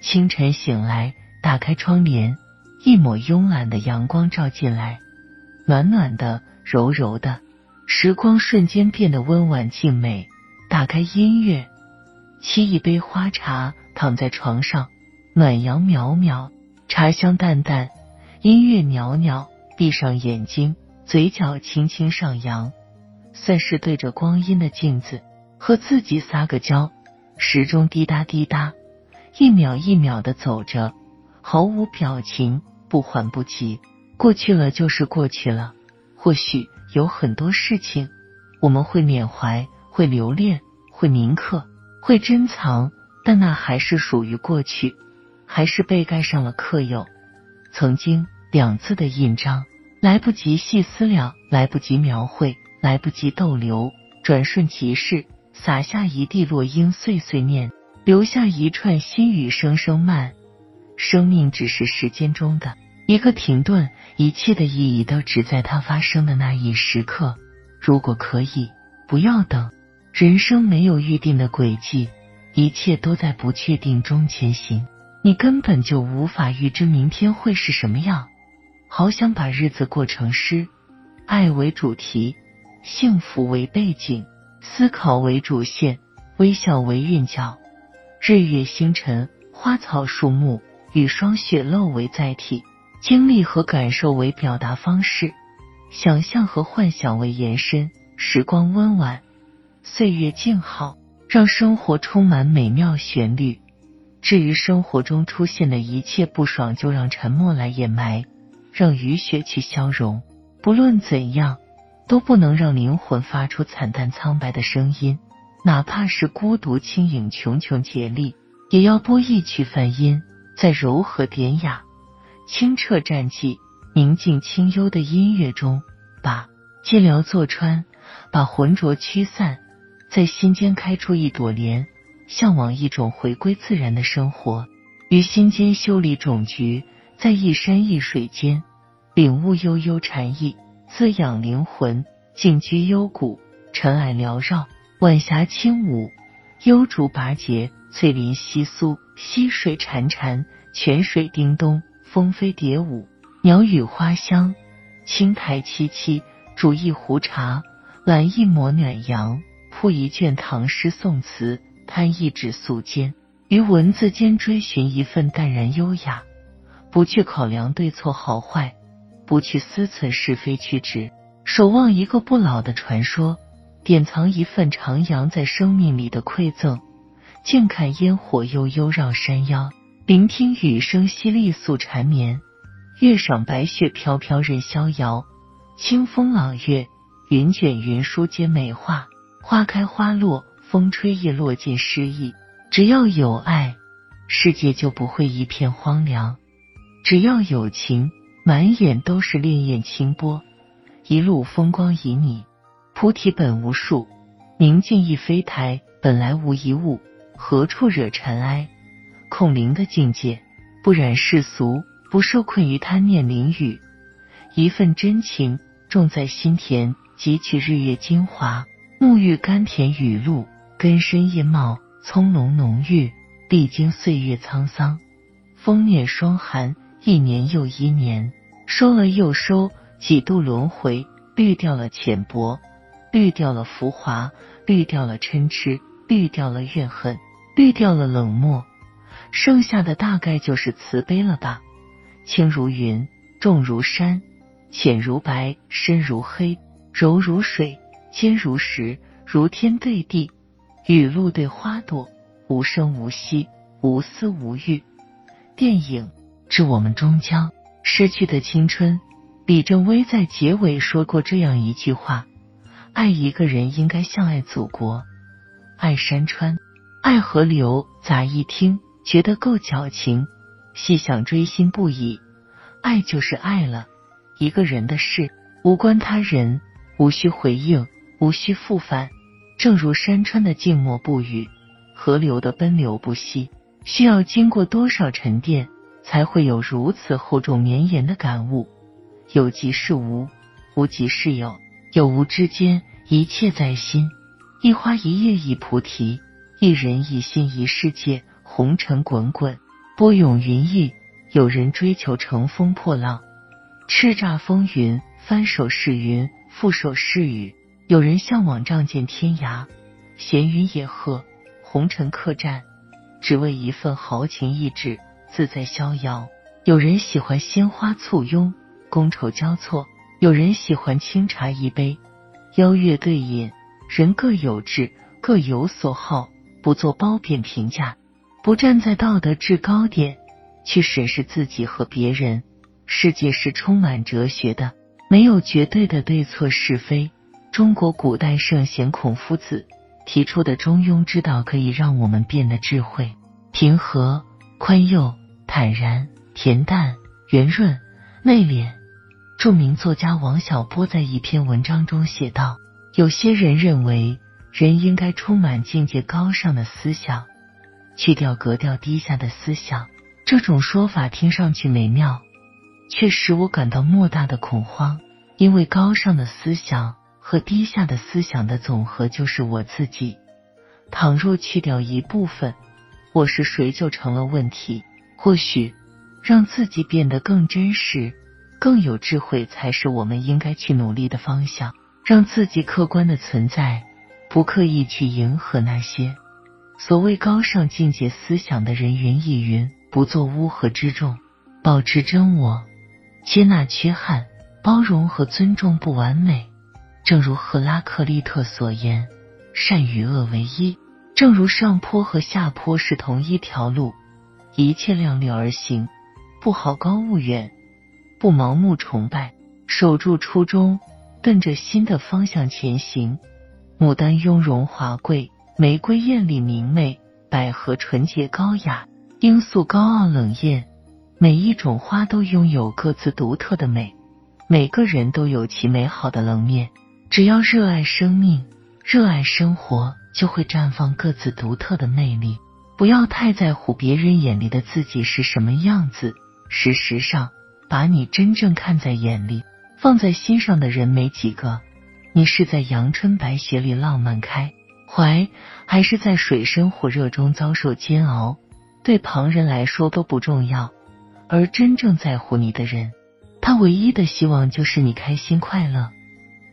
清晨醒来，打开窗帘，一抹慵懒的阳光照进来，暖暖的，柔柔的，时光瞬间变得温婉静美。打开音乐，沏一杯花茶，躺在床上，暖阳渺渺，茶香淡淡，音乐袅袅。闭上眼睛，嘴角轻轻上扬，算是对着光阴的镜子和自己撒个娇。时钟滴答滴答。一秒一秒的走着，毫无表情，不缓不急。过去了就是过去了。或许有很多事情，我们会缅怀，会留恋，会铭刻，会珍藏，但那还是属于过去，还是被盖上了刻有“曾经”两字的印章。来不及细思量，来不及描绘，来不及逗留，转瞬即逝，洒下一地落英碎碎念。留下一串心语，声声慢。生命只是时间中的一个停顿，一切的意义都只在它发生的那一时刻。如果可以，不要等。人生没有预定的轨迹，一切都在不确定中前行。你根本就无法预知明天会是什么样。好想把日子过成诗，爱为主题，幸福为背景，思考为主线，微笑为韵脚。日月星辰、花草树木、雨霜雪漏为载体，经历和感受为表达方式，想象和幻想为延伸。时光温婉，岁月静好，让生活充满美妙旋律。至于生活中出现的一切不爽，就让沉默来掩埋，让雨雪去消融。不论怎样，都不能让灵魂发出惨淡苍白的声音。哪怕是孤独轻影茕茕孑立，也要拨一曲梵音，在柔和典雅、清澈湛寂、宁静清幽的音乐中，把寂寥坐穿，把浑浊驱散，在心间开出一朵莲，向往一种回归自然的生活，于心间修理种菊，在一山一水间领悟悠悠禅意，滋养灵魂，静居幽谷，尘埃缭绕。晚霞轻舞，幽竹拔节，翠林稀疏，溪水潺潺，泉水叮咚，蜂飞蝶舞，鸟语花香。青苔萋萋，煮一壶茶，揽一抹暖阳，铺一卷唐诗宋词，摊一纸素笺，于文字间追寻一份淡然优雅，不去考量对错好坏，不去思忖是非曲直，守望一个不老的传说。典藏一份徜徉在生命里的馈赠，静看烟火悠悠绕山腰，聆听雨声淅沥诉缠绵，月赏白雪飘飘任逍遥，清风朗月，云卷云舒皆美化，花开花落，风吹叶落尽诗意。只要有爱，世界就不会一片荒凉；只要有情，满眼都是潋滟清波，一路风光旖旎。菩提本无树，明镜亦非台。本来无一物，何处惹尘埃？空灵的境界，不染世俗，不受困于贪念淋雨。一份真情种在心田，汲取日月精华，沐浴甘甜雨露，根深叶茂，葱茏浓郁。历经岁月沧桑，风念霜寒，一年又一年，收了又收，几度轮回，滤掉了浅薄。滤掉了浮华，滤掉了嗔痴，滤掉了怨恨，滤掉了冷漠，剩下的大概就是慈悲了吧。轻如云，重如山，浅如白，深如黑，柔如水，坚如石，如天对地，雨露对花朵，无声无息，无私无欲。电影《致我们终将失去的青春》，李正威在结尾说过这样一句话。爱一个人应该像爱祖国，爱山川，爱河流。咋一听觉得够矫情，细想追心不已。爱就是爱了，一个人的事无关他人，无需回应，无需复返。正如山川的静默不语，河流的奔流不息，需要经过多少沉淀，才会有如此厚重绵延的感悟？有即是无，无即是有，有无之间，一切在心。一花一叶一菩提，一人一心一世界。红尘滚滚，波涌云翳。有人追求乘风破浪，叱咤风云，翻手是云，覆手是雨；有人向往仗剑天涯，闲云野鹤，红尘客栈，只为一份豪情意志，自在逍遥。有人喜欢鲜花簇拥，觥筹交错；有人喜欢清茶一杯，邀月对饮。人各有志，各有所好，不做褒贬评价，不站在道德制高点。去审视自己和别人，世界是充满哲学的，没有绝对的对错是非。中国古代圣贤孔夫子提出的中庸之道，可以让我们变得智慧、平和、宽宥、坦然、恬淡、圆润、内敛。著名作家王小波在一篇文章中写道：“有些人认为，人应该充满境界高尚的思想，去掉格调低下的思想。”这种说法听上去美妙，却使我感到莫大的恐慌。因为高尚的思想和低下的思想的总和就是我自己。倘若去掉一部分，我是谁就成了问题。或许，让自己变得更真实、更有智慧，才是我们应该去努力的方向。让自己客观的存在，不刻意去迎合那些所谓高尚境界思想的人云亦云。不做乌合之众，保持真我，接纳缺憾，包容和尊重不完美。正如赫拉克利特所言：“善与恶为一。”正如上坡和下坡是同一条路，一切量力而行，不好高骛远，不盲目崇拜，守住初衷，奔着新的方向前行。牡丹雍容华贵，玫瑰艳丽明媚，百合纯洁高雅。罂粟高傲冷艳，每一种花都拥有各自独特的美，每个人都有其美好的冷面。只要热爱生命，热爱生活，就会绽放各自独特的魅力。不要太在乎别人眼里的自己是什么样子，事实上，把你真正看在眼里、放在心上的人没几个。你是在阳春白雪里浪漫开怀，还是在水深火热中遭受煎熬？对旁人来说都不重要，而真正在乎你的人，他唯一的希望就是你开心快乐，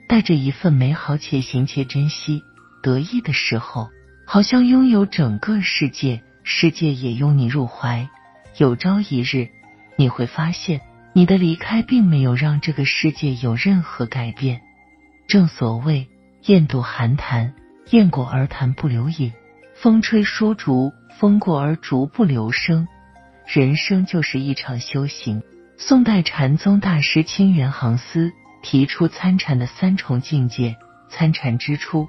带着一份美好且行且珍惜。得意的时候，好像拥有整个世界，世界也拥你入怀。有朝一日，你会发现，你的离开并没有让这个世界有任何改变。正所谓“雁渡寒潭，雁过而潭不留影；风吹疏竹”。风过而竹不留声，人生就是一场修行。宋代禅宗大师清源行思提出参禅的三重境界：参禅之初，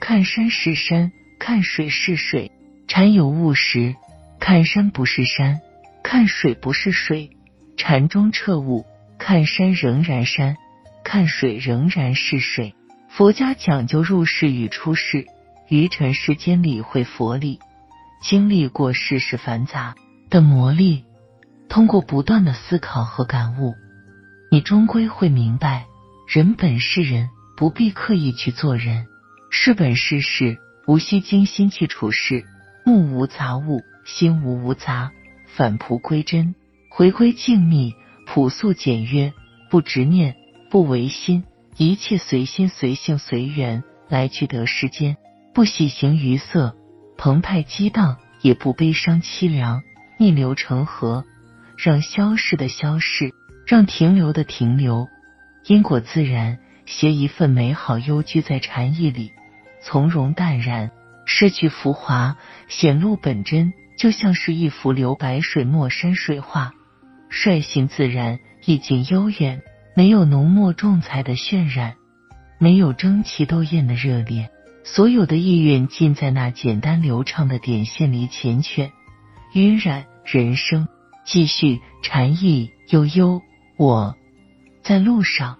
看山是山，看水是水；禅有悟时，看山不是山，看水不是水；禅中彻悟，看山仍然山，看水仍然是水。佛家讲究入世与出世，于尘世间理会佛理。经历过世事繁杂的磨砺，通过不断的思考和感悟，你终归会明白，人本是人，不必刻意去做人；事本是事，无需精心去处事。目无杂物，心无无杂，返璞归真，回归静谧，朴素简约，不执念，不违心，一切随心随性随缘，来去得世间，不喜形于色。澎湃激荡，也不悲伤凄凉；逆流成河，让消逝的消逝，让停留的停留。因果自然，携一份美好悠居在禅意里，从容淡然，失去浮华，显露本真，就像是一幅流白水墨山水画，率性自然，意境悠远，没有浓墨重彩的渲染，没有争奇斗艳的热烈。所有的意愿尽在那简单流畅的点线里缱绻晕染人生。继续禅意悠悠，我在路上。